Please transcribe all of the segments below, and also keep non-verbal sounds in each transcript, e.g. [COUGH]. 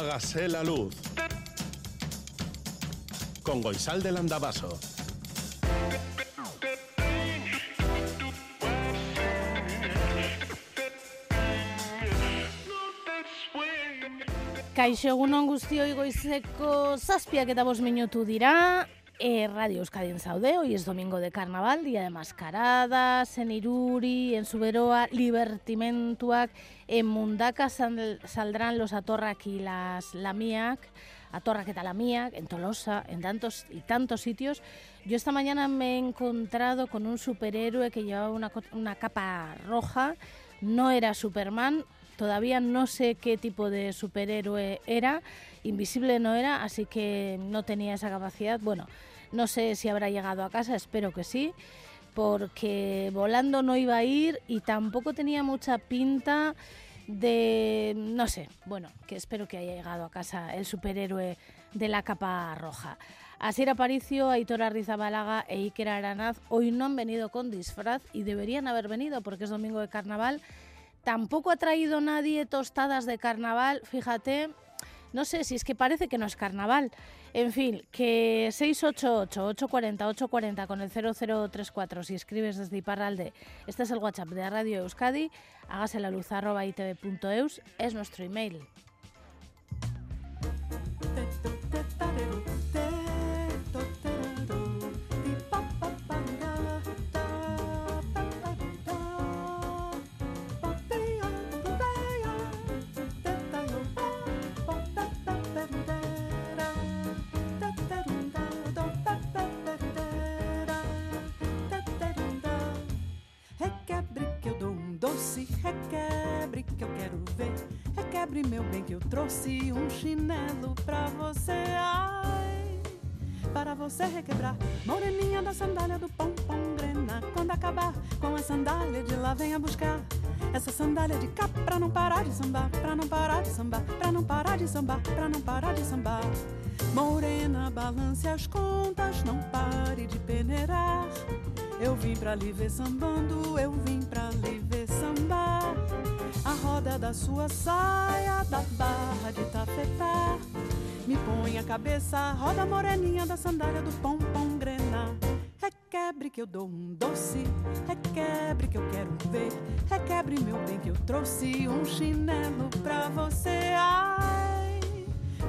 Hágase la luz. Con Goisal del Andabaso. Kaixo egunon guztioi goizeko zazpiak eta bost minutu dira, e, Radio Euskadin zaude, hoy es domingo de carnaval, día de mascaradas, en Iruri, en Suberoa, libertimentuak, en Mundaka sal, saldrán los atorrak y las lamiak, atorrak eta lamiak, en Tolosa, en tantos y tantos sitios. Yo esta mañana me he encontrado con un superhéroe que llevaba una, una capa roja, no era Superman, Todavía no sé qué tipo de superhéroe era, invisible no era, así que no tenía esa capacidad. Bueno, no sé si habrá llegado a casa, espero que sí, porque volando no iba a ir y tampoco tenía mucha pinta de, no sé, bueno, que espero que haya llegado a casa el superhéroe de la capa roja. Asier Aparicio, Aitor Arrizabalaga e Iker Aranaz hoy no han venido con disfraz y deberían haber venido porque es domingo de carnaval Tampoco ha traído nadie tostadas de carnaval, fíjate, no sé si es que parece que no es carnaval. En fin, que 688-840-840 con el 0034 si escribes desde Iparralde. Este es el WhatsApp de Radio Euskadi. Hágase la luz. Es nuestro email. Requebre que eu quero ver. Requebre, meu bem, que eu trouxe um chinelo pra você. Ai, para você requebrar. Moreninha da sandália do pompom grena. Quando acabar com a sandália de lá, venha buscar. Essa sandália de cá pra não parar de sambar, pra não parar de sambar, pra não parar de sambar, pra não parar de sambar. Morena, balance as contas, não pare de peneirar. Eu vim pra lhe ver sambando, eu vim pra. Da sua saia, da barra de tafetá. Me põe a cabeça, roda moreninha da sandália do pompom grená. Requebre que eu dou um doce, requebre que eu quero ver. Requebre, meu bem, que eu trouxe um chinelo pra você. Ai,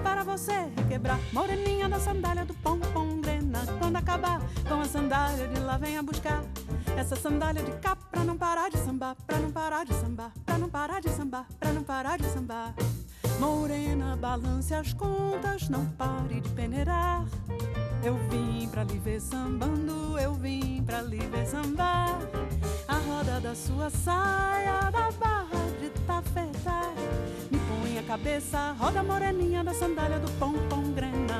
para você requebrar, moreninha da sandália do pompom grena. Quando acabar com a sandália de lá, venha buscar essa sandália de cá pra não parar de sambar, pra não parar de sambar, pra não parar de sambar, pra não parar de sambar. Morena, balance as contas, não pare de peneirar. Eu vim pra lhe ver sambando, eu vim pra lhe ver sambar. A roda da sua saia, da barra de tafetar. Me põe a cabeça, roda moreninha da sandália do pompom grenar.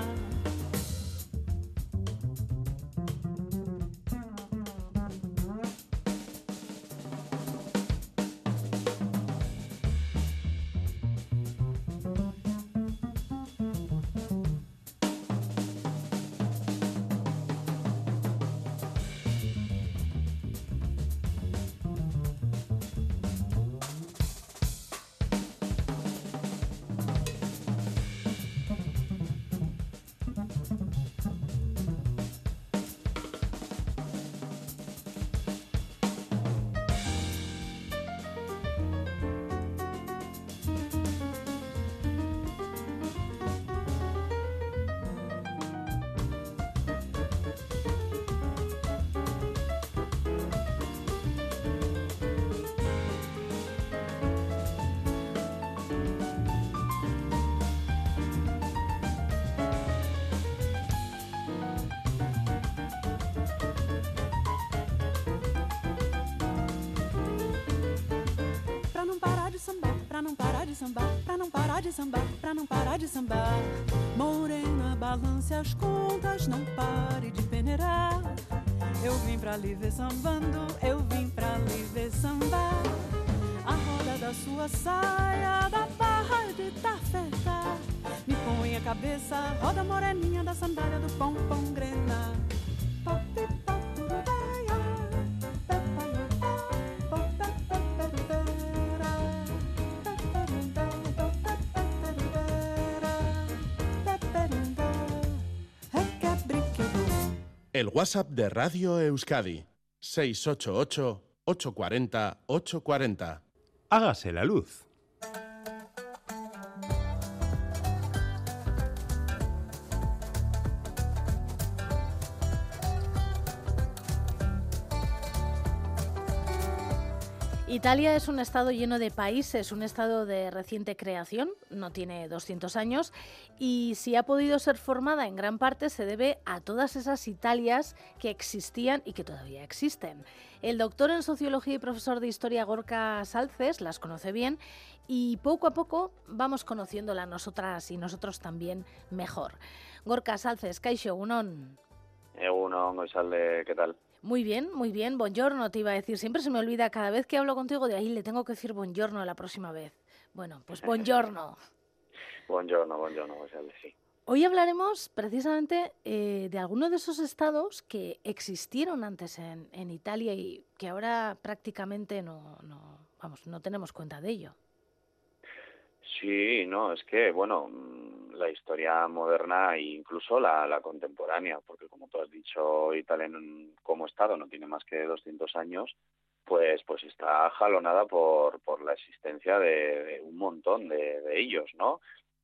Pra não parar de sambar, pra não parar de sambar, pra não parar de sambar. Morena, balance as contas, não pare de peneirar. Eu vim pra lhe ver sambando, El WhatsApp de Radio Euskadi, 688-840-840. Hágase la luz. Italia es un estado lleno de países, un estado de reciente creación, no tiene 200 años, y si ha podido ser formada en gran parte se debe a todas esas Italias que existían y que todavía existen. El doctor en sociología y profesor de historia Gorka Salces las conoce bien y poco a poco vamos conociéndola nosotras y nosotros también mejor. Gorka Salces, ¿qué tal? Muy bien, muy bien. Buongiorno, te iba a decir. Siempre se me olvida, cada vez que hablo contigo, de ahí le tengo que decir buongiorno la próxima vez. Bueno, pues [LAUGHS] buongiorno. buongiorno, buongiorno, sí. Hoy hablaremos precisamente eh, de algunos de esos estados que existieron antes en, en Italia y que ahora prácticamente no, no, vamos, no tenemos cuenta de ello. Sí, no, es que, bueno, mm, la historia moderna e incluso la, contemporánea, porque como tú has dicho, Italia como Estado no tiene más que 200 años, pues, pues está jalonada por, por la existencia de, un montón de, de ellos, ¿no?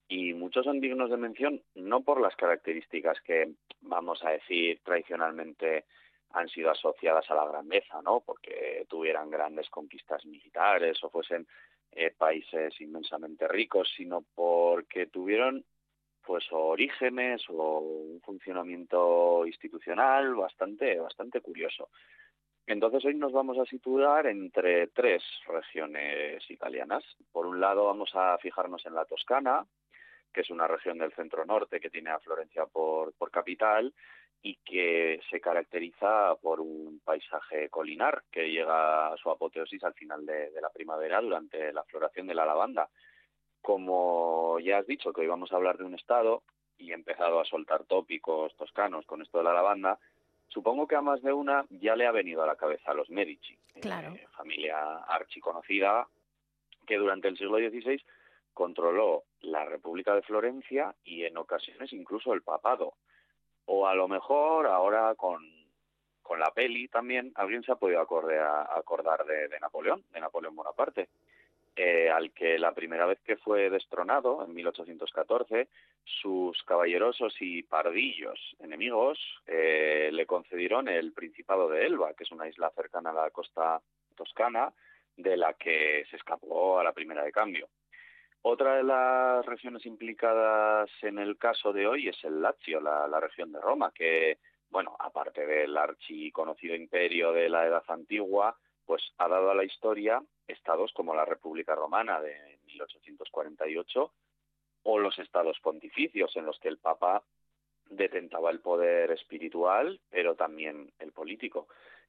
Y muchos son dignos de mención no por las características que, vamos a decir, tradicionalmente han sido asociadas a la grandeza, ¿no? Porque tuvieran grandes conquistas militares o fuesen eh, países inmensamente ricos, sino porque tuvieron pues orígenes o un funcionamiento institucional bastante bastante curioso. Entonces hoy nos vamos a situar entre tres regiones italianas. Por un lado vamos a fijarnos en la Toscana, que es una región del centro norte que tiene a Florencia por, por capital y que se caracteriza por un paisaje colinar que llega a su apoteosis al final de, la primavera durante la floración de la lavanda. Como ya has dicho que hoy vamos a hablar de un estado y he empezado a soltar tópicos toscanos con esto de la lavanda, supongo que a más de una ya le ha venido a la cabeza a los Medici, claro. eh, familia archiconocida que durante el siglo XVI controló la República de Florencia y en ocasiones incluso el papado o a lo mejor ahora con, con la peli también alguien se ha podido acordar de, Napoleón, de Napoleón Bonaparte, eh, al que la primera vez que fue destronado, en 1814, sus caballerosos y pardillos enemigos eh, le concedieron el Principado de Elba, que es una isla cercana a la costa toscana, de la que se escapó a la primera de cambio. Otra de las regiones implicadas en el caso de hoy es el Lazio, la, región de Roma, que, bueno, aparte del archiconocido imperio de la Edad Antigua, pues ha dado a la historia estados como la República Romana de 1848 o los estados pontificios en los que el Papa detentaba el poder espiritual, pero también el político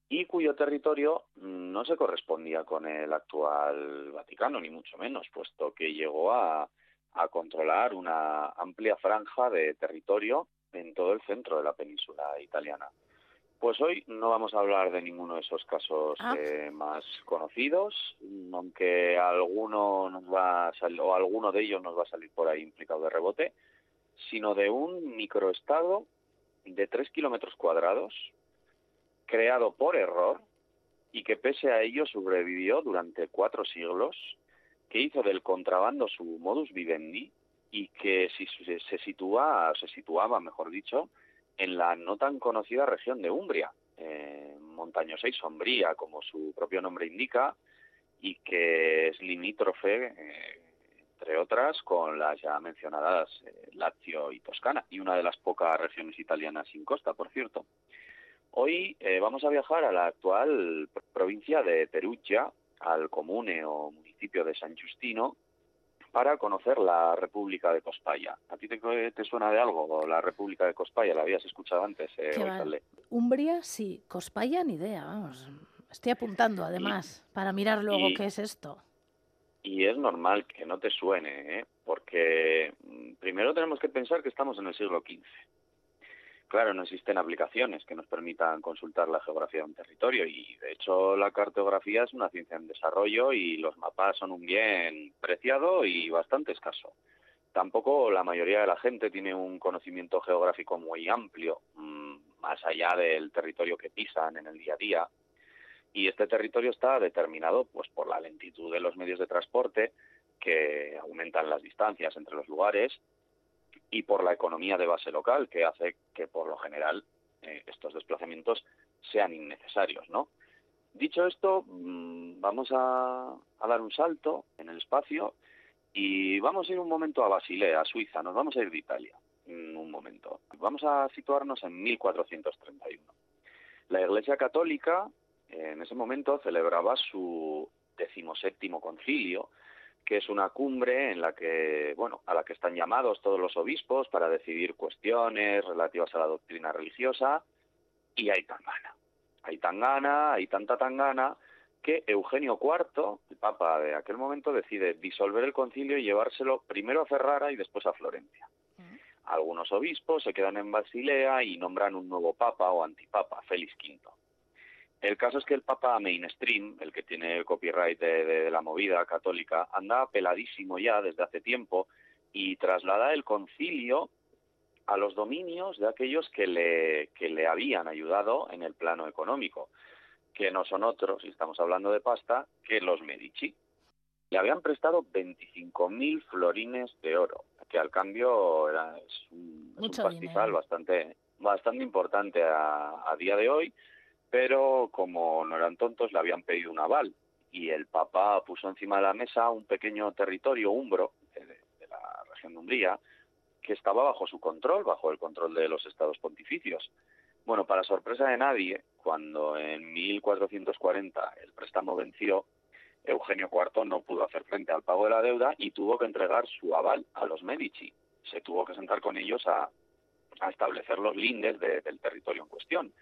y cuyo territorio no se correspondía con el actual Vaticano, ni mucho menos, puesto que llegó a, controlar una amplia franja de territorio en todo el centro de la península italiana. Pues hoy no vamos a hablar de ninguno de esos casos Ah. eh, más conocidos, aunque alguno nos va a sal- o alguno de ellos nos va a salir por ahí implicado de rebote, sino de un microestado de tres kilómetros cuadrados creado por error y que pese a ello sobrevivió durante cuatro siglos, que hizo del contrabando su modus vivendi y que si se, se sitúa, se situaba, mejor dicho, en la no tan conocida región de Umbria, eh, montañosa y sombría, como su propio nombre indica, y que es limítrofe, eh, entre otras, con las ya mencionadas eh, Lazio y Toscana, y una de las pocas regiones italianas sin costa, por cierto. Hoy eh, vamos a viajar a la actual provincia de Perugia, al comune o municipio de San Giustino, para conocer la República de Cospaya. ¿A ti te, te suena de algo la República de Cospaya? ¿La habías escuchado antes, eh, Qué va. Goizalde? Umbria, sí. Cospaya, ni idea, vamos. Estoy apuntando, además, para mirar luego y- qué es esto. Y es normal que no te suene, ¿eh? porque mm, primero tenemos que pensar que estamos en el siglo XV. Claro, no existen aplicaciones que nos permitan consultar la geografía de un territorio y, de hecho, la cartografía es una ciencia en desarrollo y los mapas son un bien preciado y bastante escaso. Tampoco la mayoría de la gente tiene un conocimiento geográfico muy amplio. Mm, más allá del territorio que pisan en el día a día. Y este territorio está determinado pues por la lentitud de los medios de transporte que aumentan las distancias entre los lugares y por la economía de base local que hace que por lo general eh, estos desplazamientos sean innecesarios, ¿no? Dicho esto, mm, vamos a, dar un salto en el espacio y vamos a ir un momento a Basilea, a Suiza, nos vamos a ir de Italia, un momento. Vamos a situarnos en 1431. La Iglesia Católica en ese momento celebraba su decimoséptimo concilio, que es una cumbre en la que, bueno, a la que están llamados todos los obispos para decidir cuestiones relativas a la doctrina religiosa, y hay tangana. Hay tangana, hay tanta tangana que Eugenio IV, el papa de aquel momento, decide disolver el concilio y llevárselo primero a Ferrara y después a Florencia. Mm. Algunos obispos se quedan en Basilea y nombran un nuevo papa o antipapa, Félix V. El caso es que el Papa mainstream, el que tiene el copyright de, la movida católica, anda peladísimo ya desde hace tiempo y traslada el concilio a los dominios de aquellos que le, que le habían ayudado en el plano económico, que no son otros, y estamos hablando de pasta, que los Medici. Le habían prestado 25.000 florines de oro, que al cambio era, es un, pastizal bastante, bastante importante a día de hoy pero como no eran tontos le habían pedido un aval y el Papa puso encima de la mesa un pequeño territorio umbro de, la región de Umbría que estaba bajo su control, bajo el control de los estados pontificios. Bueno, para sorpresa de nadie, cuando en 1440 el préstamo venció, Eugenio IV no pudo hacer frente al pago de la deuda y tuvo que entregar su aval a los Medici. Se tuvo que sentar con ellos a, establecer los lindes del territorio en cuestión.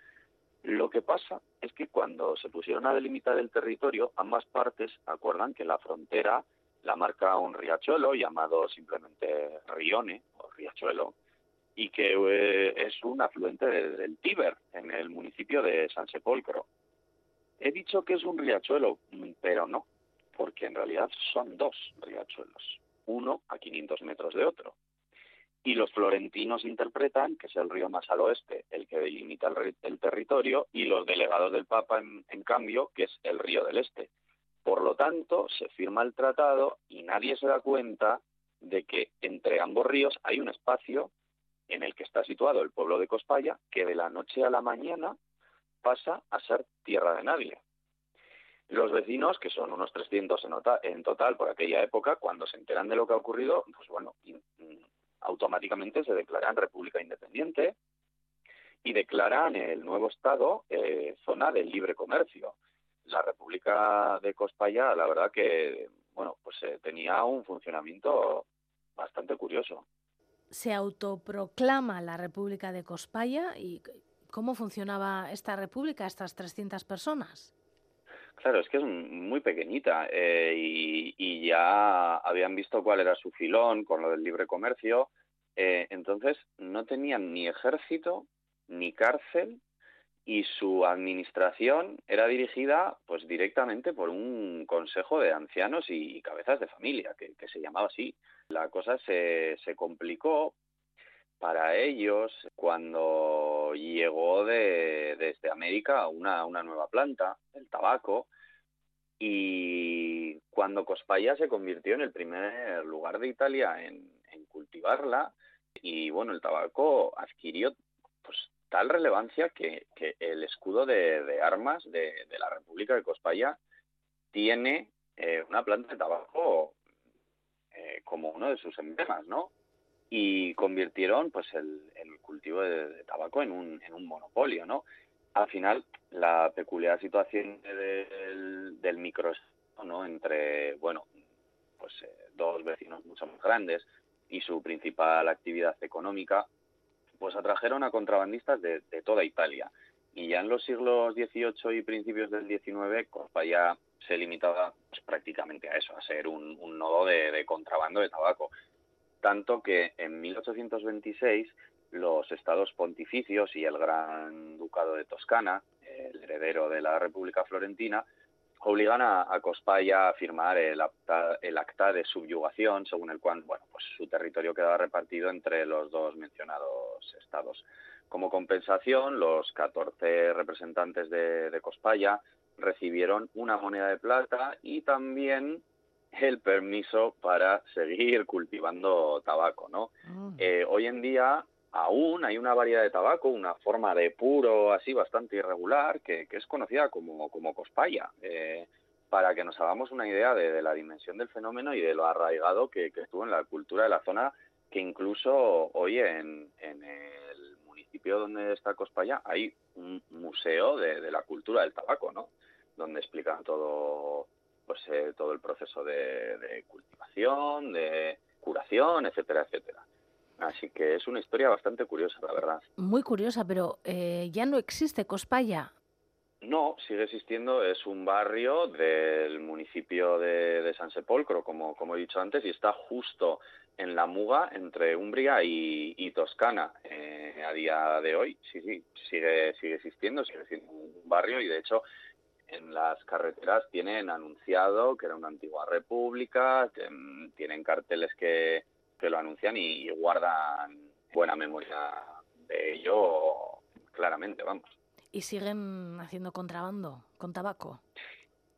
Lo que pasa es que cuando se pusieron a delimitar el territorio, ambas partes acuerdan que la frontera la marca un riachuelo llamado simplemente Rione o Riachuelo y que eh, es un afluente del Tíber en el municipio de San Sepolcro. He dicho que es un riachuelo, pero no, porque en realidad son dos riachuelos, uno a 500 metros de otro y los florentinos interpretan que es el río más al oeste el que delimita el, territorio y los delegados del Papa, en, cambio, que es el río del este. Por lo tanto, se firma el tratado y nadie se da cuenta de que entre ambos ríos hay un espacio en el que está situado el pueblo de Cospaya que de la noche a la mañana pasa a ser tierra de nadie. Los vecinos, que son unos 300 en, en total por aquella época, cuando se enteran de lo que ha ocurrido, pues bueno, automáticamente se declaran república independiente y declaran el nuevo Estado eh, zona del libre comercio. La República de Cospaya, la verdad que, bueno, pues eh, tenía un funcionamiento bastante curioso. Se autoproclama la República de Cospaya y ¿cómo funcionaba esta república, estas 300 personas? Claro, es que es muy pequeñita eh, y, ya habían visto cuál era su filón con lo del libre comercio. Eh, entonces no tenían ni ejército ni cárcel y su administración era dirigida pues directamente por un consejo de ancianos y, cabezas de familia que, se llamaba así. La cosa se, se complicó para ellos cuando llegó de, desde América una, una nueva planta, el tabaco, y cuando Cospaya se convirtió en el primer lugar de Italia en, cultivarla, y bueno, el tabaco adquirió pues tal relevancia que, el escudo de, armas de, la República de Cospaya tiene eh, una planta de tabaco eh, como uno de sus emblemas, ¿no? Y convirtieron pues el, cultivo de, tabaco en un, en un monopolio, ¿no? Al final, la peculiar situación del, del micro, ¿no? Entre, bueno, pues eh, dos vecinos mucho más grandes y su principal actividad económica, pues atrajeron a contrabandistas de, toda Italia. Y ya en los siglos XVIII y principios del XIX, ya se limitaba pues, prácticamente a eso, a ser un, nodo de contrabando de tabaco tanto que en 1826 los estados pontificios y el Gran Ducado de Toscana, el heredero de la República Florentina, obligan a, Cospaya a firmar el acta, de subyugación, según el cual bueno, pues su territorio quedaba repartido entre los dos mencionados estados. Como compensación, los 14 representantes de, de Cospaya recibieron una moneda de plata y también el permiso para seguir [LAUGHS] cultivando tabaco, ¿no? Mm. Eh, hoy en día aún hay una variedad de tabaco, una forma de puro así bastante irregular, que, que es conocida como, como cospaya, eh, para que nos hagamos una idea de, de la dimensión del fenómeno y de lo arraigado que, que estuvo en la cultura de la zona, que incluso hoy en, en el municipio donde está Cospaya hay un museo de, de la cultura del tabaco, ¿no? Donde explican todo pues eh, todo el proceso de, de cultivación, de curación, etcétera, etcétera. Así que es una historia bastante curiosa, la verdad. Muy curiosa, pero eh, ya no existe Cospaya. No, sigue existiendo, es un barrio del municipio de, de San Sepolcro, como, como he dicho antes, y está justo en la muga entre Umbria y, y Toscana. Eh, a día de hoy, sí, sí, sigue, sigue existiendo, sigue siendo un barrio y de hecho en las carreteras tienen anunciado que era una antigua república, mm, tienen carteles que, que lo anuncian y, y guardan buena memoria de ello claramente, vamos. Y siguen haciendo contrabando con tabaco.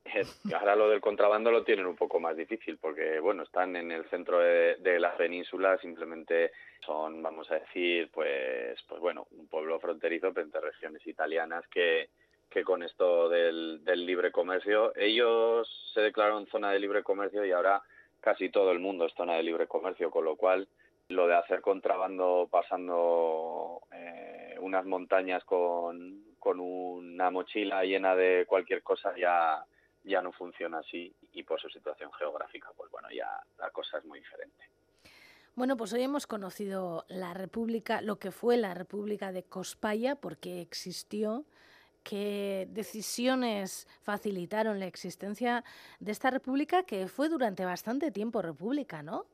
Eh, Ahora lo del contrabando lo tienen un poco más difícil porque, bueno, están en el centro de, de la península, simplemente son, vamos a decir, pues, pues bueno, un pueblo fronterizo entre regiones italianas que, que con esto del, del libre comercio, ellos se declararon zona de libre comercio y ahora casi todo el mundo es zona de libre comercio, con lo cual lo de hacer contrabando pasando eh, unas montañas con, con una mochila llena de cualquier cosa ya ya no funciona así y por su situación geográfica, pues bueno, ya la cosa es muy diferente. Bueno, pues hoy hemos conocido la República, lo que fue la República de Cospaya, porque existió, qué decisiones facilitaron la existencia de esta república que fue durante bastante tiempo república, ¿no?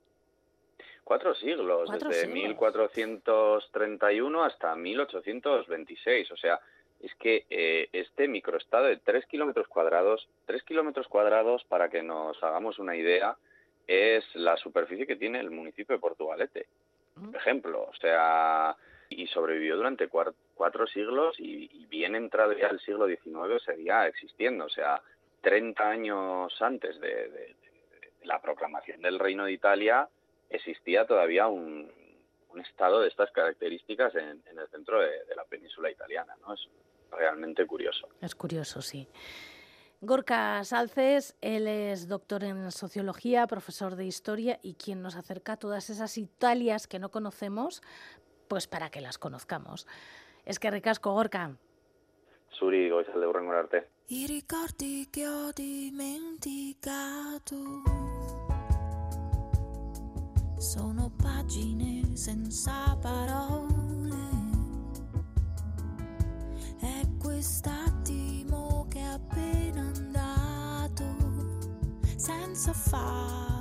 Cuatro siglos, Cuatro desde siglos. 1431 hasta 1826. O sea, es que eh, este microestado de tres kilómetros cuadrados, tres kilómetros cuadrados, para que nos hagamos una idea, es la superficie que tiene el municipio de Portugalete. Mm. Por ejemplo, o sea, y sobrevivió durante cuatro siglos y, y bien entrado ya el siglo XIX seguía existiendo. O sea, 30 años antes de, la proclamación del Reino de Italia existía todavía un, un estado de estas características en, en el centro de, de la península italiana, ¿no? Es realmente curioso. Es curioso, sí. Gorka Salces, él es doctor en sociología, profesor de historia y quien nos acerca a todas esas Italias que no conocemos, pues para que las conozcamos. Es que ricasco, Gorka. Suri, goizalde hurrengo arte. I ricordi che ho dimenticato sono pagine senza parole. È quest'attimo che è appena andato senza fare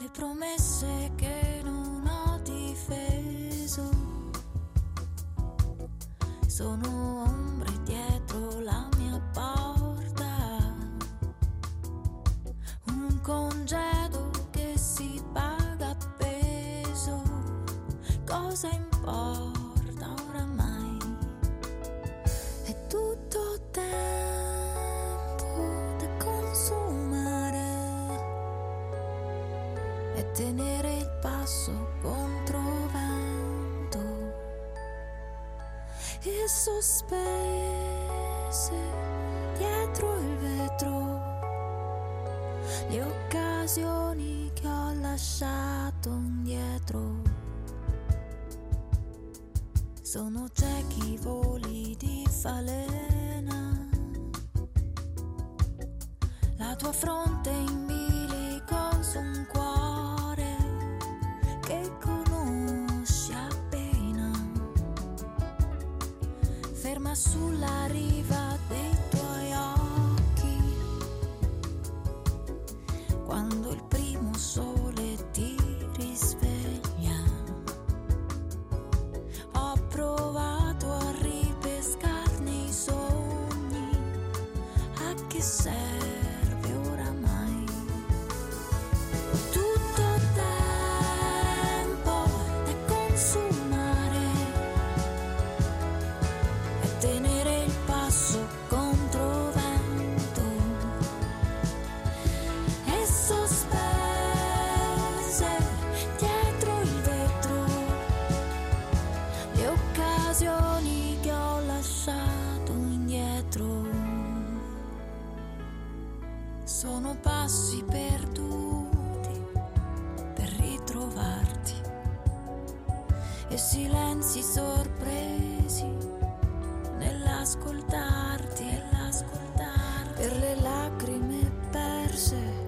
Le promesse che non ho difeso sono ombre dietro la mia porta. Un congedo che si paga a peso. Cosa importa sospese dietro il vetro. Le occasioni che ho lasciato indietro. Sono ciechi voli di falena. La tua fronte silenzi sorpresi nell'ascoltarti e l'ascoltarti per le lacrime perse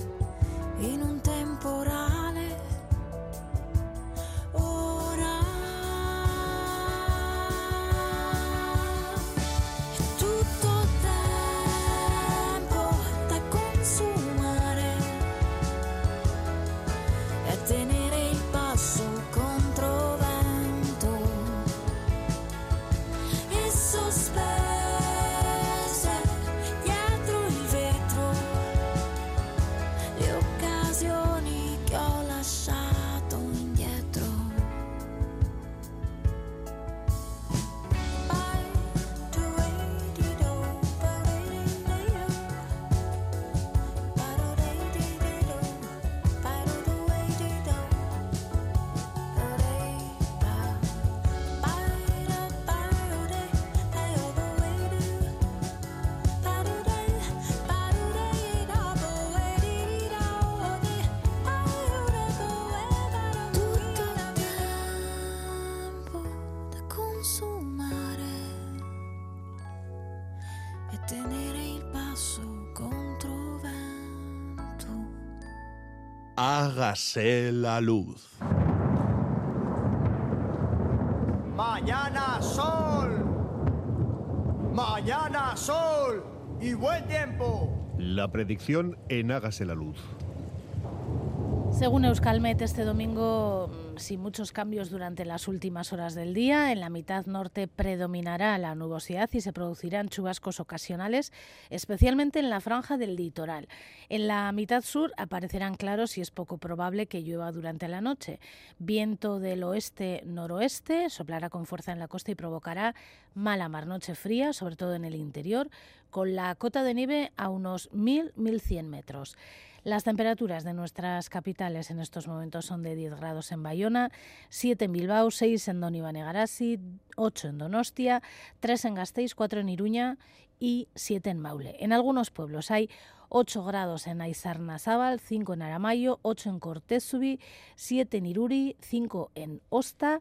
Hágase la luz. Mañana sol. Mañana sol. Y buen tiempo. La predicción en Hágase la Luz. Según Euskalmet, este domingo, sin muchos cambios durante las últimas horas del día, en la mitad norte predominará la nubosidad y se producirán chubascos ocasionales, especialmente en la franja del litoral. En la mitad sur aparecerán claros y es poco probable que llueva durante la noche. Viento del oeste-noroeste soplará con fuerza en la costa y provocará mala mar noche fría, sobre todo en el interior, con la cota de nieve a unos 1.000-1.100 metros. Las temperaturas de nuestras capitales en estos momentos son de 10 grados en Bayona, 7 en Bilbao, 6 en Don Iván Egarasi, 8 en Donostia, 3 en Gasteiz, 4 en Iruña y 7 en Maule. En algunos pueblos hay 8 grados en Aizarnazábal, 5 en Aramayo, 8 en Cortezubi, 7 en Iruri, 5 en Osta,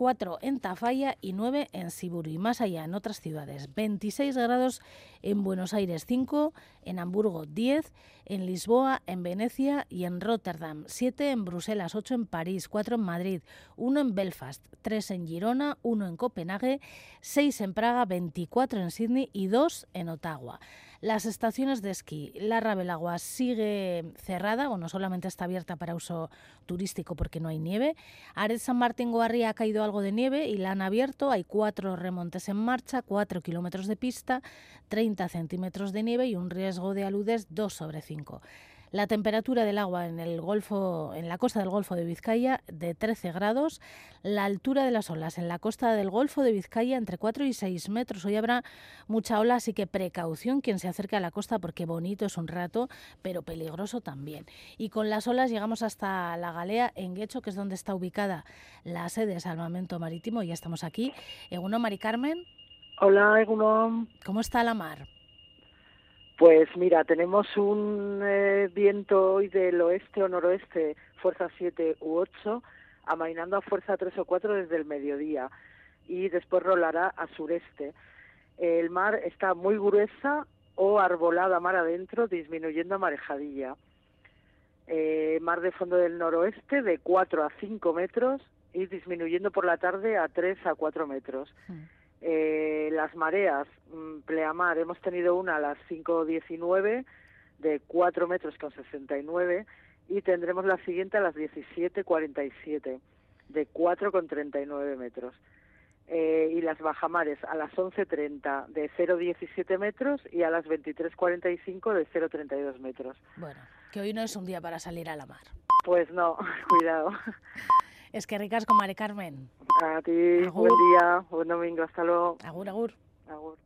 4 en Tafalla y 9 en Siburu. Y más allá, en otras ciudades, 26 grados en Buenos Aires, 5 en Hamburgo, 10 en Lisboa, en Venecia y en Rotterdam, 7 en Bruselas, 8 en París, 4 en Madrid, 1 en Belfast, 3 en Girona, 1 en Copenhague, 6 en Praga, 24 en Sydney y 2 en Ottawa. Las estaciones de esquí, la Rabelagua sigue cerrada, bueno, solamente está abierta para uso turístico porque no hay nieve. Ares San Martín Goarri ha caído algo de nieve y la han abierto. Hay cuatro remontes en marcha, 4 kilómetros de pista, 30 centímetros de nieve y un riesgo de aludes 2 sobre 5. La temperatura del agua en el Golfo, en la costa del Golfo de Vizcaya de 13 grados, la altura de las olas en la costa del Golfo de Vizcaya entre 4 y 6 metros. Hoy habrá mucha ola, así que precaución quien se acerque a la costa porque bonito es un rato, pero peligroso también. Y con las olas llegamos hasta la Galea en Guecho, que es donde está ubicada la sede de Salvamento Marítimo. Ya estamos aquí. Eguno, Mari Carmen, Hola, Egunon. ¿cómo está la mar? Pues mira, tenemos un eh, viento hoy del oeste o noroeste, fuerza 7 u 8, amainando a fuerza 3 o 4 desde el mediodía y después rolará a sureste. El mar está muy gruesa o arbolada mar adentro, disminuyendo a marejadilla. Eh, mar de fondo del noroeste de 4 a 5 metros y disminuyendo por la tarde a 3 a 4 metros. Eh, las mareas, mm, pleamar, hemos tenido una a las 5.19 de 4 metros con 69 y tendremos la siguiente a las 17.47 de 4 con 39 metros. Eh, y las bajamares a las 11.30 de 0,17 metros y a las 23.45 de 0,32 metros. Bueno, que hoy no es un día para salir a la mar. Pues no, [LAUGHS] cuidado. Es que ricas con Mari Carmen. A ti, Agur. buen día, buen domingo, hasta luego. Agur, agur. Agur.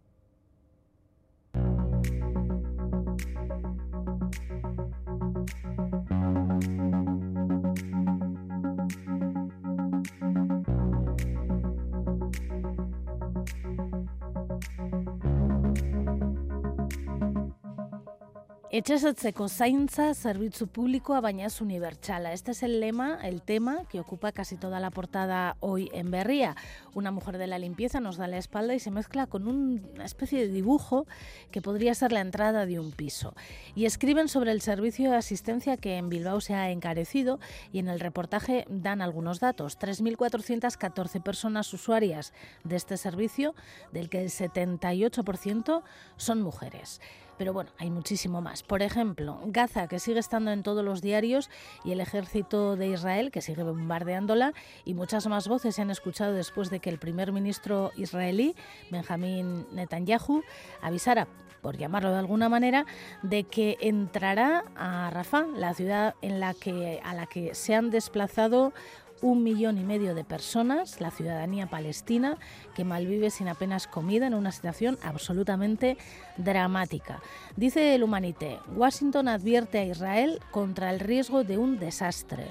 Etxesetzeko zaintza zerbitzu público baina es unibertsala. Este es el lema, el tema que ocupa casi toda la portada hoy en Berría. Una mujer de la limpieza nos da la espalda y se mezcla con una especie de dibujo que podría ser la entrada de un piso. Y escriben sobre el servicio de asistencia que en Bilbao se ha encarecido y en el reportaje dan algunos datos. 3.414 personas usuarias de este servicio, del que el 78% son mujeres. Pero bueno, hay muchísimo más. Por ejemplo, Gaza, que sigue estando en todos los diarios, y el ejército de Israel, que sigue bombardeándola, y muchas más voces se han escuchado después de que el primer ministro israelí, Benjamín Netanyahu, avisara por llamarlo de alguna manera, de que entrará a Rafah, la ciudad en la que, a la que se han desplazado un millón y medio de personas, la ciudadanía palestina, que malvive sin apenas comida en una situación absolutamente dramática. Dice el Humanité, Washington advierte a Israel contra el riesgo de un desastre.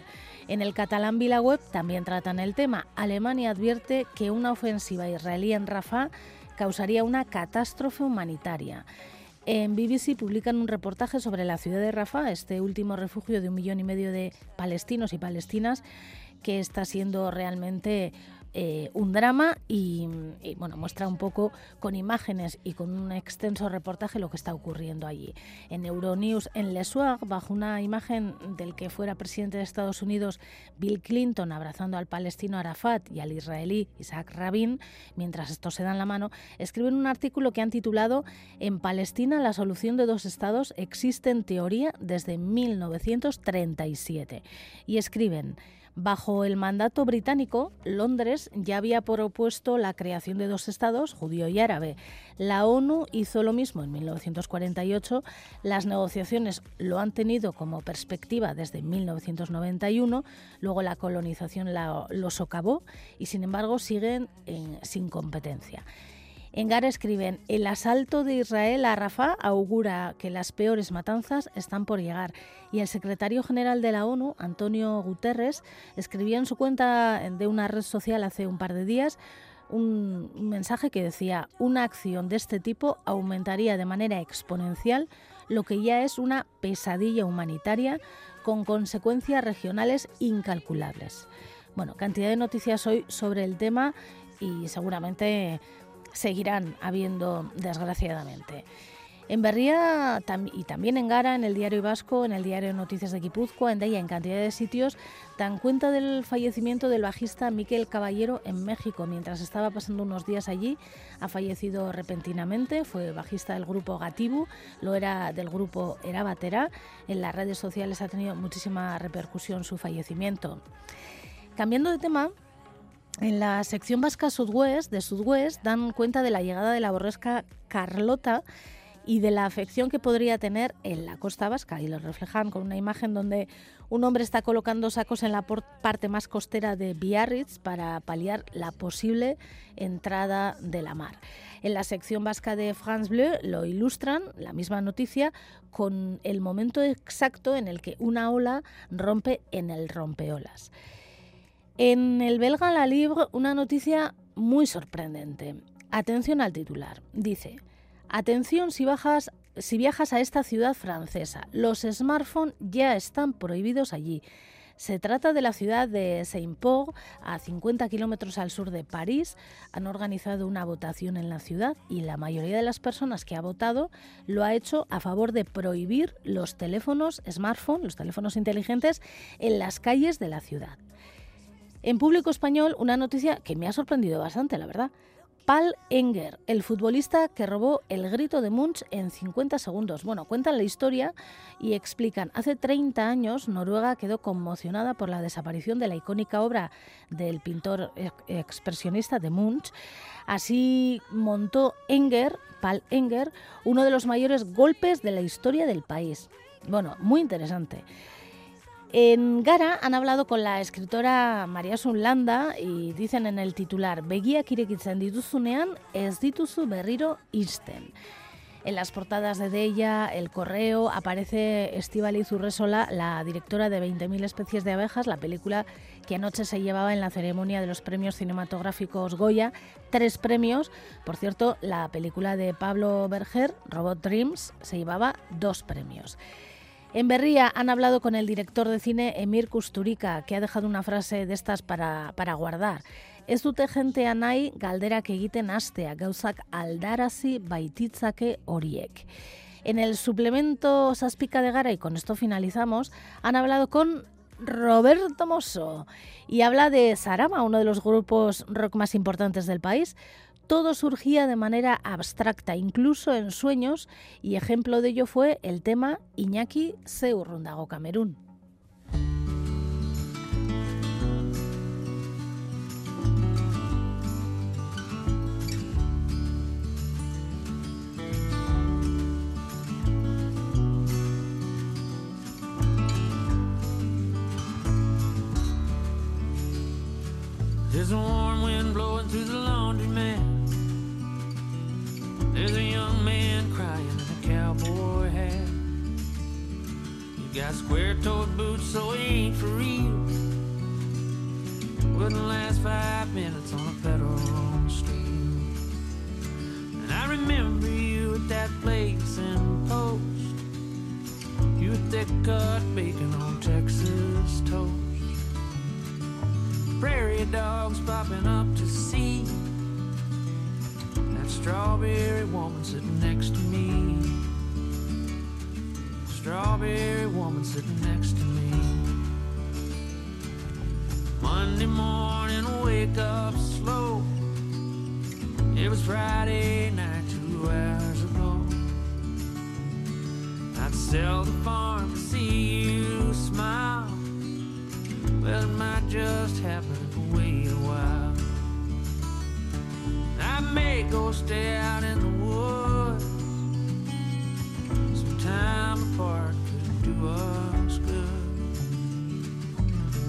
En el catalán VilaWeb también tratan el tema. Alemania advierte que una ofensiva israelí en Rafah causaría una catástrofe humanitaria. En BBC publican un reportaje sobre la ciudad de Rafah, este último refugio de un millón y medio de palestinos y palestinas que está siendo realmente eh, un drama y, bueno muestra un poco con imágenes y con un extenso reportaje lo que está ocurriendo allí. En Euronews en Le Soir, bajo una imagen del que fuera presidente de Estados Unidos Bill Clinton abrazando al palestino Arafat y al israelí Isaac Rabin, mientras estos se dan la mano, escriben un artículo que han titulado En Palestina la solución de dos estados existe en teoría desde 1937 y escriben Bajo el mandato británico, Londres ya había propuesto la creación de dos estados, judío y árabe. La ONU hizo lo mismo en 1948. Las negociaciones lo han tenido como perspectiva desde 1991. Luego la colonización la, lo socavó y, sin embargo, siguen sin competencia. En Gara escriben, el asalto de Israel a Rafah augura que las peores matanzas están por llegar. Y el secretario general de la ONU, Antonio Guterres, escribía en su cuenta de una red social hace un par de días un, mensaje que decía, una acción de este tipo aumentaría de manera exponencial lo que ya es una pesadilla humanitaria con consecuencias regionales incalculables. Bueno, cantidad de noticias hoy sobre el tema y seguramente seguirán habiendo, desgraciadamente. En Berría y también en Gara, en el Diario Vasco, en el Diario Noticias de Guipúzcoa, en Deia, en cantidad de sitios, dan cuenta del fallecimiento del bajista Miquel Caballero en México. Mientras estaba pasando unos días allí, ha fallecido repentinamente. Fue bajista del grupo Gatibu, lo era del grupo Era Batera. En las redes sociales ha tenido muchísima repercusión su fallecimiento. Cambiando de tema, en la sección vasca Sudwest, de Sudwest, dan cuenta de la llegada de la borresca Carlota y de la afección que podría tener en la costa vasca y lo reflejan con una imagen donde un hombre está colocando sacos en la parte más costera de Biarritz para paliar la posible entrada de la mar. En la sección vasca de France Bleu lo ilustran, la misma noticia, con el momento exacto en el que una ola rompe en el rompeolas. En el belga La Libre, una noticia muy sorprendente. Atención al titular. Dice, atención si, bajas, si viajas a esta ciudad francesa. Los smartphones ya están prohibidos allí. Se trata de la ciudad de Saint-Port, a 50 kilómetros al sur de París. Han organizado una votación en la ciudad y la mayoría de las personas que ha votado lo ha hecho a favor de prohibir los teléfonos smartphone, los teléfonos inteligentes, en las calles de la ciudad. En público español, una noticia que me ha sorprendido bastante, la verdad. Paul Enger, el futbolista que robó el grito de Munch en 50 segundos. Bueno, cuentan la historia y explican, hace 30 años Noruega quedó conmocionada por la desaparición de la icónica obra del pintor expresionista de Munch. Así montó Enger, Paul Enger, uno de los mayores golpes de la historia del país. Bueno, muy interesante. En Gara han hablado con la escritora María Sunlanda y dicen en el titular Begiak irekitzen dituzunean ez dituzu berriro isten. En las portadas de Deia, El Correo, aparece Estíbaliz Urresola, la directora de 20.000 especies de abejas, la película que anoche se llevaba en la ceremonia de los premios cinematográficos Goya. Tres premios. Por cierto, la película de Pablo Berger, Robot Dreams, se llevaba dos premios. En Berría han hablado con el director de cine Emir Kusturica, que ha dejado una frase de estas para, para guardar. En el suplemento Saspica de Gara, y con esto finalizamos, han hablado con Roberto Mosso y habla de Sarama, uno de los grupos rock más importantes del país. Todo surgía de manera abstracta, incluso en sueños, y ejemplo de ello fue el tema Iñaki Zeurrundago Camerún. Got square-toed boots, so he ain't for real. Wouldn't last five minutes on a pedal steel. And I remember you at that place in Post. You with thick cut bacon on Texas toast prairie dogs popping up to see that strawberry woman sitting next to me. Strawberry woman sitting next to me. Monday morning, wake up slow. It was Friday night, two hours ago. I'd sell the farm to see you smile. Well, it might just happen if we wait a while. I may go stay out in the woods. Time apart could do us good.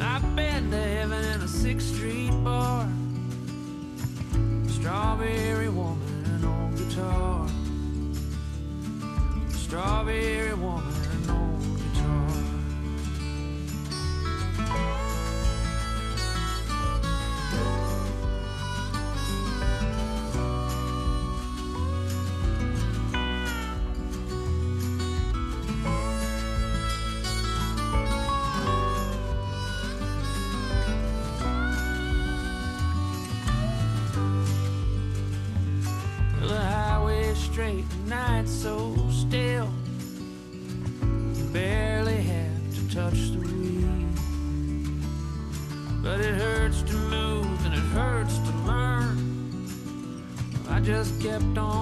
I've been to heaven in a Sixth Street bar. Strawberry woman old guitar. Strawberry just kept on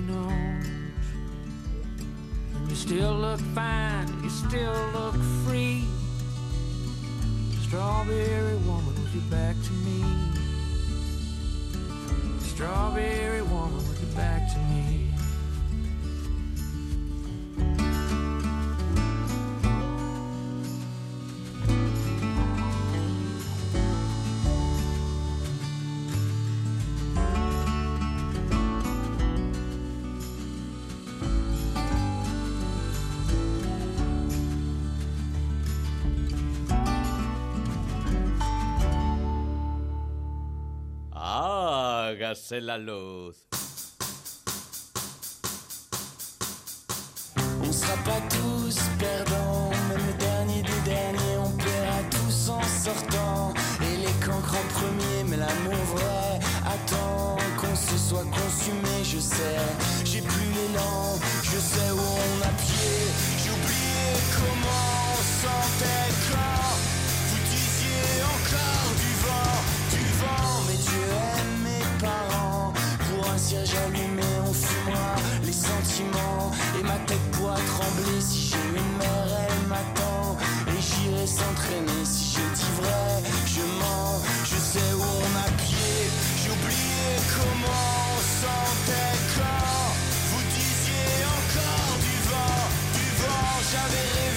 nose. And you still look fine, you still look free. Strawberry woman, with your back to me. Strawberry woman, with your back to me. Hágase la. On sera pas tous perdants, même le dernier des derniers, on paiera tous en sortant. Et les cancres en premier, mais l'amour vrai a soit consumé, je sais. J'ai plus l'élan, je sais où on a pied. J'ai oublié comment on sentait quand trembler si j'ai une mère, elle m'attend. Et j'irai s'entraîner si j'ai dit vrai, je mens. Je sais où on a pied. J'ai oublié comment on sentait quand vous disiez encore du vent, du vent. J'avais rêvé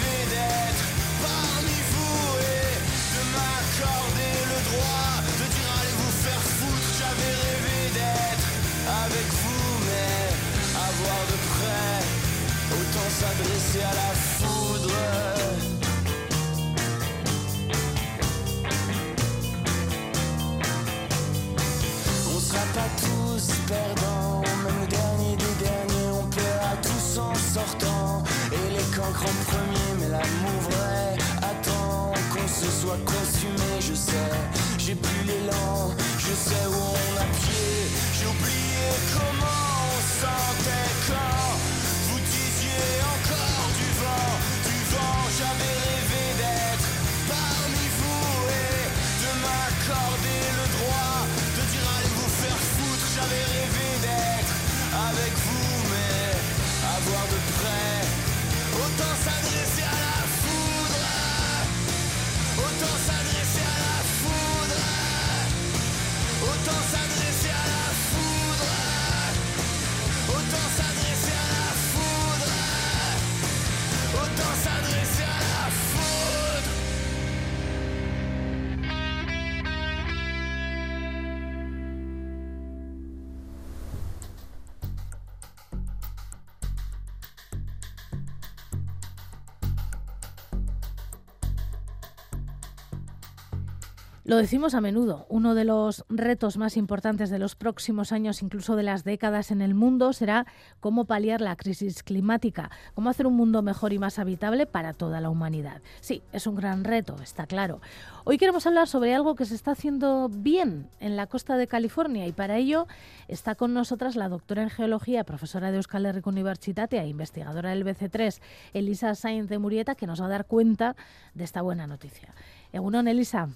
Lo decimos a menudo, uno de los retos más importantes de los próximos años, incluso de las décadas en el mundo, será cómo paliar la crisis climática, cómo hacer un mundo mejor y más habitable para toda la humanidad. Sí, es un gran reto, está claro. Hoy queremos hablar sobre algo que se está haciendo bien en la costa de California y para ello está con nosotras la doctora en geología, profesora de Euskal Herriko Unibertsitate e investigadora del BC3, Elisa Sainz de Murieta, que nos va a dar cuenta de esta buena noticia. Egunon, Elisa.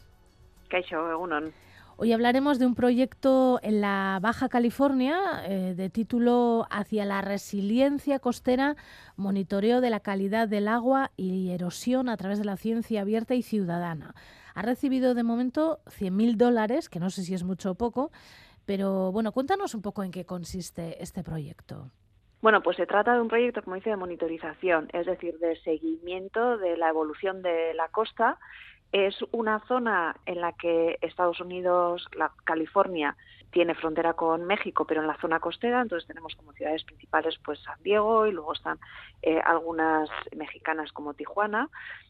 Kaixo, egunon. Hoy hablaremos de un proyecto en la Baja California eh, de título Hacia la resiliencia costera, monitoreo de la calidad del agua y erosión a través de la ciencia abierta y ciudadana. Ha recibido de momento 100.000 dólares, que no sé si es mucho o poco, pero bueno, cuéntanos un poco en qué consiste este proyecto. Bueno, pues se trata de un proyecto, como dice, de monitorización, es decir, de seguimiento de la evolución de la costa es una zona en la que Estados Unidos, la California, tiene frontera con México, pero en la zona costera, entonces tenemos como ciudades principales pues San Diego y luego están eh, algunas mexicanas como Tijuana.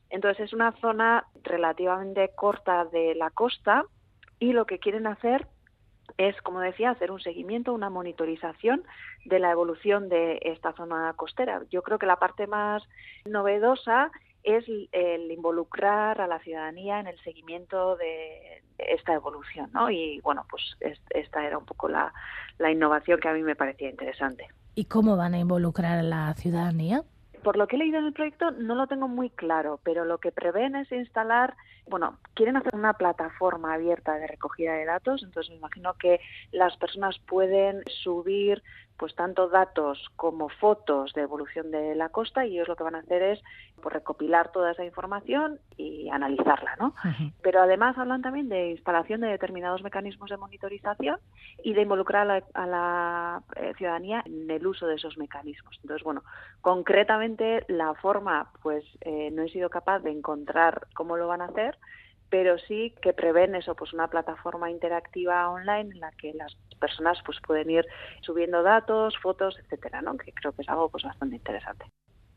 Entonces es una zona relativamente corta de la costa y lo que quieren hacer es, como decía, hacer un seguimiento, una monitorización de la evolución de esta zona costera. Yo creo que la parte más novedosa es el involucrar a la ciudadanía en el seguimiento de esta evolución, ¿no? Y bueno, pues esta era un poco la, la innovación que a mí me parecía interesante. ¿Y cómo van a involucrar a la ciudadanía? Por lo que he leído en el proyecto no lo tengo muy claro, pero lo que prevén es instalar, bueno, quieren hacer una plataforma abierta de recogida de datos, entonces me imagino que las personas pueden subir pues tanto datos como fotos de evolución de la costa y ellos lo que van a hacer es pues, recopilar toda esa información y analizarla, ¿no? Pero además hablan también de instalación de determinados mecanismos de monitorización y de involucrar a la, a la, eh, ciudadanía en el uso de esos mecanismos. Entonces, bueno, concretamente la forma, pues eh, no he sido capaz de encontrar cómo lo van a hacer, pero sí que prevén eso, pues una plataforma interactiva online en la que las personas pues pueden ir subiendo datos, fotos, etcétera, ¿no? Que creo que es algo pues bastante interesante.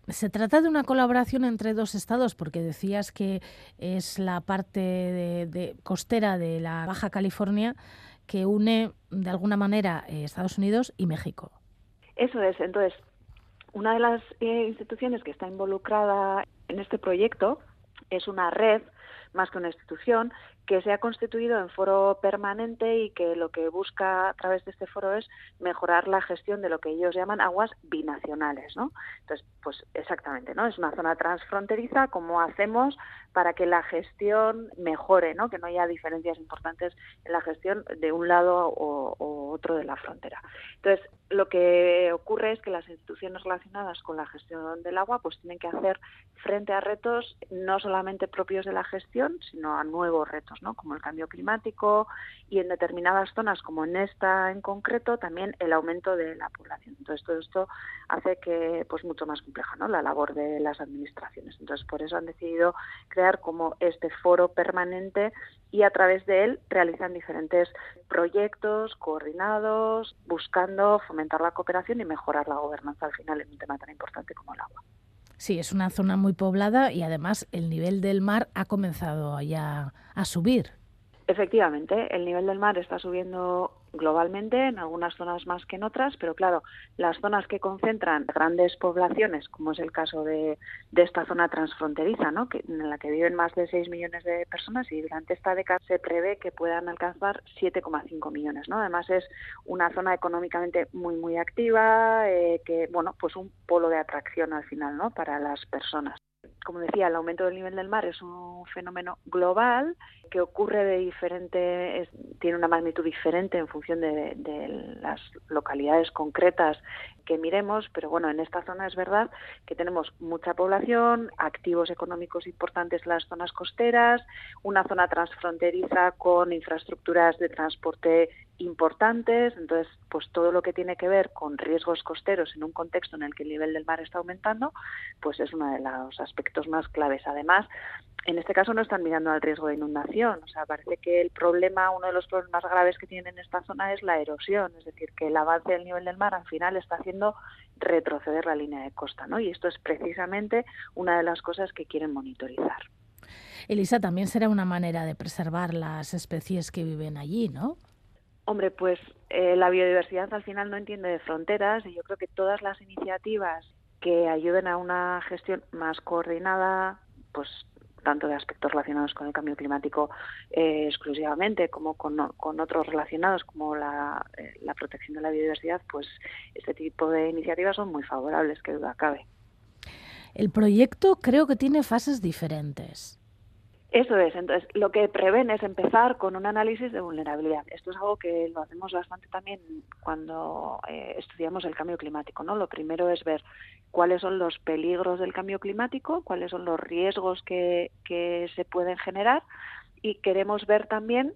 Se trata de una colaboración entre dos estados, porque decías que es la parte de, de costera de la Baja California que une de alguna manera eh, Estados Unidos y México. Eso es. Entonces, una de las eh, instituciones que está involucrada en este proyecto es una red más que una institución, que se ha constituido en foro permanente y que lo que busca a través de este foro es mejorar la gestión de lo que ellos llaman aguas binacionales, ¿no? Entonces, pues exactamente, ¿no? Es una zona transfronteriza, ¿cómo hacemos para que la gestión mejore, ¿no? Que no haya diferencias importantes en la gestión de un lado o, o otro de la frontera. Entonces, lo que ocurre es que las instituciones relacionadas con la gestión del agua pues tienen que hacer frente a retos no solamente propios de la gestión, sino a nuevos retos, como el cambio climático y en determinadas zonas, como en esta en concreto, también el aumento de la población. Entonces, todo esto hace que pues mucho más compleja la labor de las administraciones. Entonces, por eso han decidido crear como este foro permanente y a través de él realizan diferentes proyectos coordinados, buscando fomentar la cooperación y mejorar la gobernanza al final en un tema tan importante como el agua. Sí, es una zona muy poblada y además el nivel del mar ha comenzado ya a subir. Efectivamente, el nivel del mar está subiendo globalmente, en algunas zonas más que en otras, pero claro, las zonas que concentran grandes poblaciones, como es el caso de, esta zona transfronteriza, ¿no? que, en la que viven más de 6 millones de personas y durante esta década se prevé que puedan alcanzar 7,5 millones. ¿no? Además es una zona económicamente muy, muy activa, eh, que, bueno, pues un polo de atracción al final ¿no? para las personas como decía, el aumento del nivel del mar es un fenómeno global que ocurre de diferente, tiene una magnitud diferente en función de, de, las localidades concretas que miremos, pero bueno, en esta zona es verdad que tenemos mucha población, activos económicos importantes en las zonas costeras, una zona transfronteriza con infraestructuras de transporte importantes, entonces pues todo lo que tiene que ver con riesgos costeros en un contexto en el que el nivel del mar está aumentando, pues es uno de los aspectos más claves. Además, en este caso no están mirando al riesgo de inundación, o sea, parece que el problema, uno de los problemas graves que tienen en esta zona es la erosión, es decir, que el avance del nivel del mar al final está haciendo retroceder la línea de costa, ¿no? Y esto es precisamente una de las cosas que quieren monitorizar. Elisa, también será una manera de preservar las especies que viven allí, ¿no? Hombre, pues eh, la biodiversidad al final no entiende de fronteras y yo creo que todas las iniciativas que ayuden a una gestión más coordinada, pues tanto de aspectos relacionados con el cambio climático eh, exclusivamente como con, otros relacionados como la, eh, la protección de la biodiversidad, pues este tipo de iniciativas son muy favorables, que duda cabe. El proyecto creo que tiene fases diferentes. Eso es, entonces lo que prevén es empezar con un análisis de vulnerabilidad. Esto es algo que lo hacemos bastante también cuando eh, estudiamos el cambio climático, ¿no? Lo primero es ver cuáles son los peligros del cambio climático, cuáles son los riesgos que, que se pueden generar y queremos ver también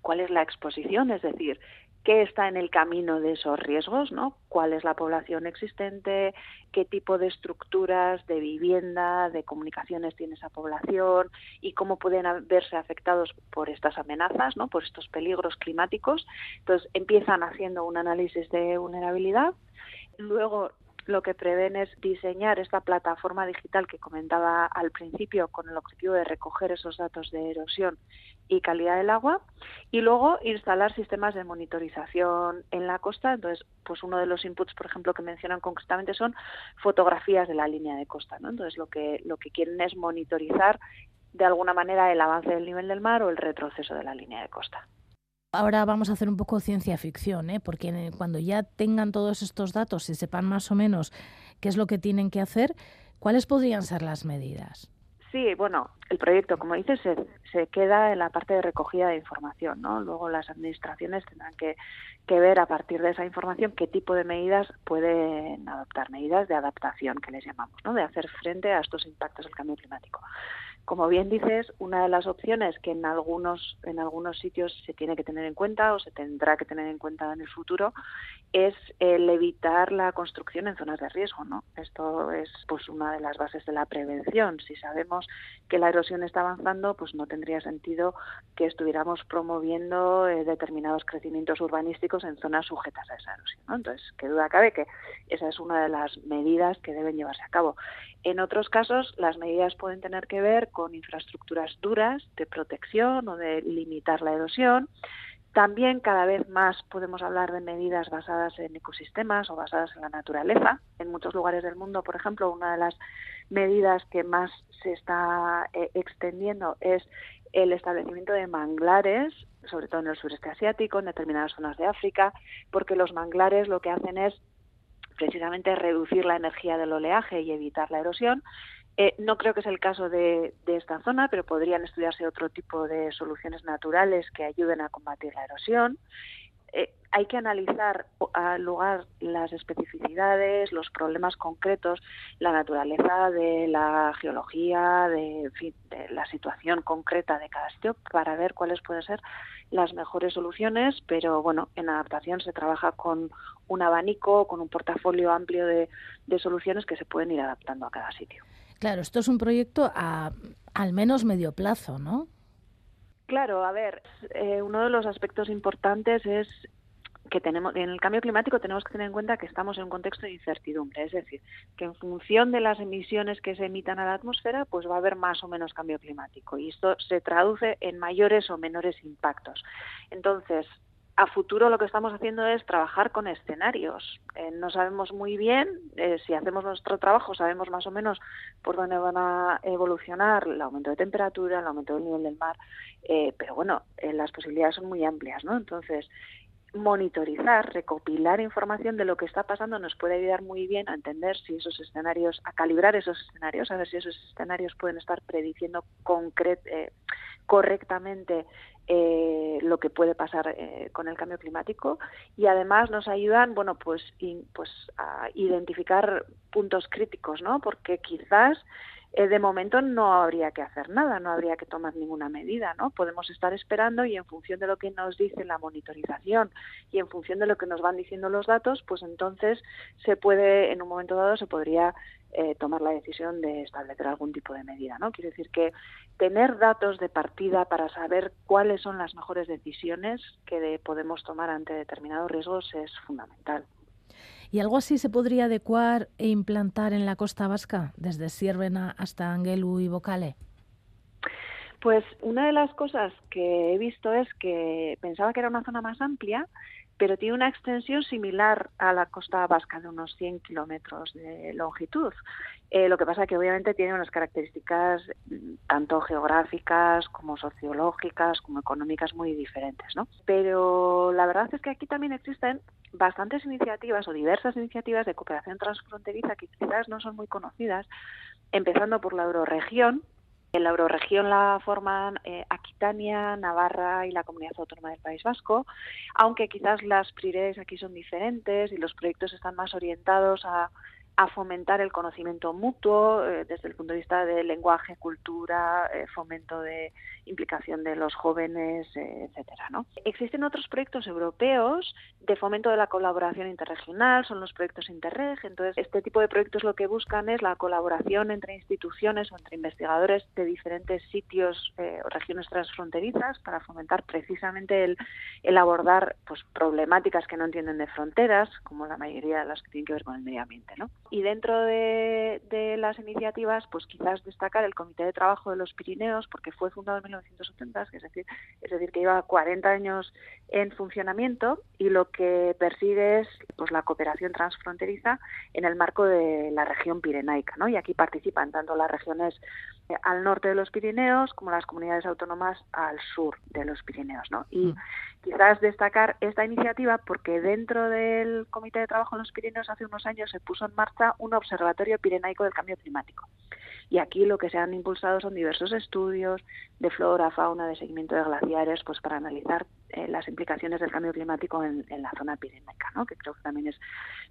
cuál es la exposición, es decir, qué está en el camino de esos riesgos, ¿no? Cuál es la población existente, qué tipo de estructuras de vivienda, de comunicaciones tiene esa población y cómo pueden verse afectados por estas amenazas, ¿no? Por estos peligros climáticos. Entonces empiezan haciendo un análisis de vulnerabilidad, luego lo que prevén es diseñar esta plataforma digital que comentaba al principio con el objetivo de recoger esos datos de erosión y calidad del agua y luego instalar sistemas de monitorización en la costa. Entonces, pues uno de los inputs, por ejemplo, que mencionan concretamente son fotografías de la línea de costa, ¿no? Entonces, lo que lo que quieren es monitorizar de alguna manera el avance del nivel del mar o el retroceso de la línea de costa. Ahora vamos a hacer un poco ciencia ficción, ¿eh? porque cuando ya tengan todos estos datos y sepan más o menos qué es lo que tienen que hacer, ¿cuáles podrían ser las medidas? Sí, bueno, el proyecto, como dices, se, se, queda en la parte de recogida de información, ¿no? Luego las administraciones tendrán que, que, ver a partir de esa información qué tipo de medidas pueden adoptar, medidas de adaptación que les llamamos, ¿no? De hacer frente a estos impactos del cambio climático. Como bien dices, una de las opciones que en algunos en algunos sitios se tiene que tener en cuenta o se tendrá que tener en cuenta en el futuro es el evitar la construcción en zonas de riesgo, ¿no? Esto es pues una de las bases de la prevención. Si sabemos que la erosión está avanzando, pues no tendría sentido que estuviéramos promoviendo eh, determinados crecimientos urbanísticos en zonas sujetas a esa erosión. Entonces, qué duda cabe que esa es una de las medidas que deben llevarse a cabo. En otros casos, las medidas pueden tener que ver con infraestructuras duras de protección o de limitar la erosión, También cada vez más podemos hablar de medidas basadas en ecosistemas o basadas en la naturaleza. En muchos lugares del mundo, por ejemplo, una de las medidas que más se está eh, extendiendo es el establecimiento de manglares, sobre todo en el sureste asiático, en determinadas zonas de África, porque los manglares lo que hacen es precisamente reducir la energía del oleaje y evitar la erosión. Eh, no creo que es el caso de, esta zona, pero podrían estudiarse otro tipo de soluciones naturales que ayuden a combatir la erosión. Eh, hay que analizar al lugar las especificidades, los problemas concretos, la naturaleza de la geología, de, la situación concreta de cada sitio para ver cuáles pueden ser las mejores soluciones, pero bueno, en adaptación se trabaja con un abanico, con un portafolio amplio de soluciones que se pueden ir adaptando a cada sitio. Claro, esto es un proyecto a al menos medio plazo, ¿no? Claro, a ver, eh, uno de los aspectos importantes es que tenemos en el cambio climático tenemos que tener en cuenta que estamos en un contexto de incertidumbre, es decir, que en función de las emisiones que se emitan a la atmósfera, pues va a haber más o menos cambio climático y esto se traduce en mayores o menores impactos. Entonces, a futuro lo que estamos haciendo es trabajar con escenarios. Eh, no sabemos muy bien, eh, si hacemos nuestro trabajo sabemos más o menos por dónde van a evolucionar el aumento de temperatura, el aumento del nivel del mar, eh, pero bueno, las posibilidades son muy amplias, ¿no? Entonces, monitorizar, recopilar información de lo que está pasando nos puede ayudar muy bien a entender si esos escenarios, a calibrar esos escenarios, a ver si esos escenarios pueden estar prediciendo concret, correctamente eh, lo que puede pasar eh, con el cambio climático y además nos ayudan, bueno, pues, pues a identificar puntos críticos, ¿no? Porque quizás eh, de momento no habría que hacer nada, no habría que tomar ninguna medida, ¿no? Podemos estar esperando y en función de lo que nos dice la monitorización y en función de lo que nos van diciendo los datos, pues entonces se puede, en un momento dado, se podría eh, tomar la decisión de establecer algún tipo de medida, ¿no? Quiere decir que tener datos de partida para saber cuáles son las mejores decisiones que de, podemos tomar ante determinados riesgos es fundamental. ¿Y algo así se podría adecuar e implantar en la costa vasca, desde Siervena hasta Angelu y Bocale? Pues una de las cosas que he visto es que pensaba que era una zona más amplia, pero tiene una extensión similar a la costa vasca de unos 100 kilómetros de longitud. Eh, lo que pasa que obviamente tiene unas características mm, tanto geográficas como sociológicas como económicas muy diferentes, ¿no? Pero la verdad es que aquí también existen bastantes iniciativas o diversas iniciativas de cooperación transfronteriza que quizás no son muy conocidas, empezando por la Euroregión, en la euroregión la forman eh, Aquitania, Navarra y la Comunidad Autónoma del País Vasco, aunque quizás las prioridades aquí son diferentes y los proyectos están más orientados a a fomentar el conocimiento mutuo eh, desde el punto de vista de lenguaje, cultura, eh, fomento de implicación de los jóvenes, eh, etcétera. ¿no? Existen otros proyectos europeos de fomento de la colaboración interregional, son los proyectos Interreg. Entonces, este tipo de proyectos lo que buscan es la colaboración entre instituciones o entre investigadores de diferentes sitios o regiones transfronterizas para fomentar precisamente el, el abordar pues, problemáticas que no entienden de fronteras, como la mayoría de las que tienen que ver con el medio ambiente. ¿no? Y dentro de, las iniciativas, pues quizás destacar el Comité de Trabajo de los Pirineos, porque fue fundado en 1970, es decir, es decir, que lleva 40 años en funcionamiento y lo que persigue es pues la cooperación transfronteriza en el marco de la región pirenaica, ¿no? Y aquí participan tanto las regiones eh, al norte de los Pirineos como las comunidades autónomas al sur de los Pirineos, ¿no? Y mm. Quizás destacar esta iniciativa porque dentro del Comité de Trabajo en los Pirineos hace unos años se puso en marcha un observatorio pirenaico del cambio climático. Y aquí lo que se han impulsado son diversos estudios de flora, fauna, de seguimiento de glaciares, pues para analizar eh, las implicaciones del cambio climático en, en la zona pirenaica, ¿no? que creo que también es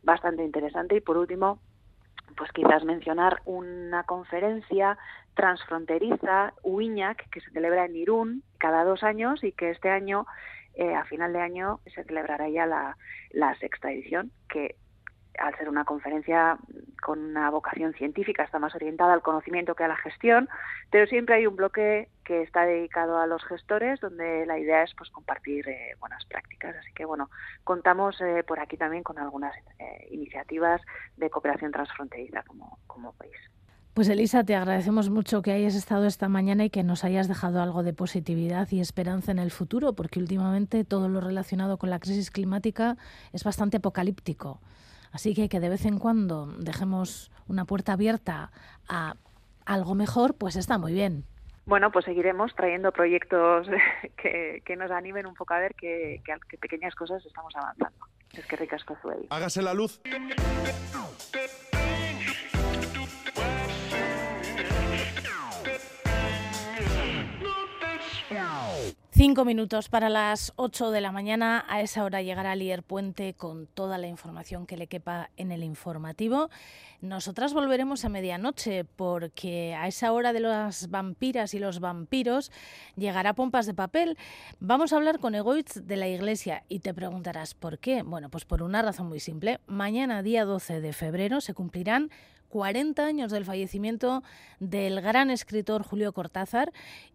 bastante interesante. Y por último, pues quizás mencionar una conferencia transfronteriza, UIñac, que se celebra en Irún cada dos años y que este año, eh, a final de año, se celebrará ya la, sexta edición, que al ser una conferencia con una vocación científica, está más orientada al conocimiento que a la gestión, pero siempre hay un bloque que está dedicado a los gestores, donde la idea es pues compartir eh, buenas prácticas. Así que bueno, contamos eh, por aquí también con algunas eh, iniciativas de cooperación transfronteriza como, como país. Pues Elisa, te agradecemos mucho que hayas estado esta mañana y que nos hayas dejado algo de positividad y esperanza en el futuro, porque últimamente todo lo relacionado con la crisis climática es bastante apocalíptico. Así que que de vez en cuando dejemos una puerta abierta a algo mejor, pues está muy bien. Bueno, pues seguiremos trayendo proyectos [LAUGHS] que, que nos animen un poco a ver que, que, que pequeñas cosas estamos avanzando. Es que. Hágase la luz. Cinco minutos para las ocho de la mañana. A esa hora llegará Lier Puente con toda la información que le quepa en el informativo. Nosotras volveremos a medianoche porque a esa hora de las vampiras y los vampiros llegará Pompas de Papel. Vamos a hablar con Egoitz de la Iglesia y te preguntarás por qué. Bueno, pues por una razón muy simple. Mañana, día 12 de febrero, se cumplirán 40 años del fallecimiento del gran escritor Julio Cortázar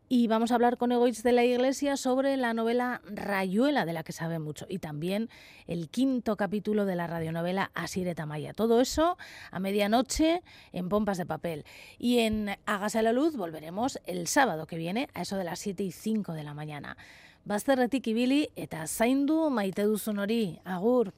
y vamos a hablar con Egoitz de la Iglesia sobre la novela Rayuela, de la que sabe mucho, y también el quinto capítulo de la radionovela Asire Tamaya. Todo eso a medianoche en Pompas de Papel. Y en Hágase la Luz volveremos el sábado que viene a eso de las 7 y 5 de la mañana. Bazterretik ibili eta zaindu maite. Agur.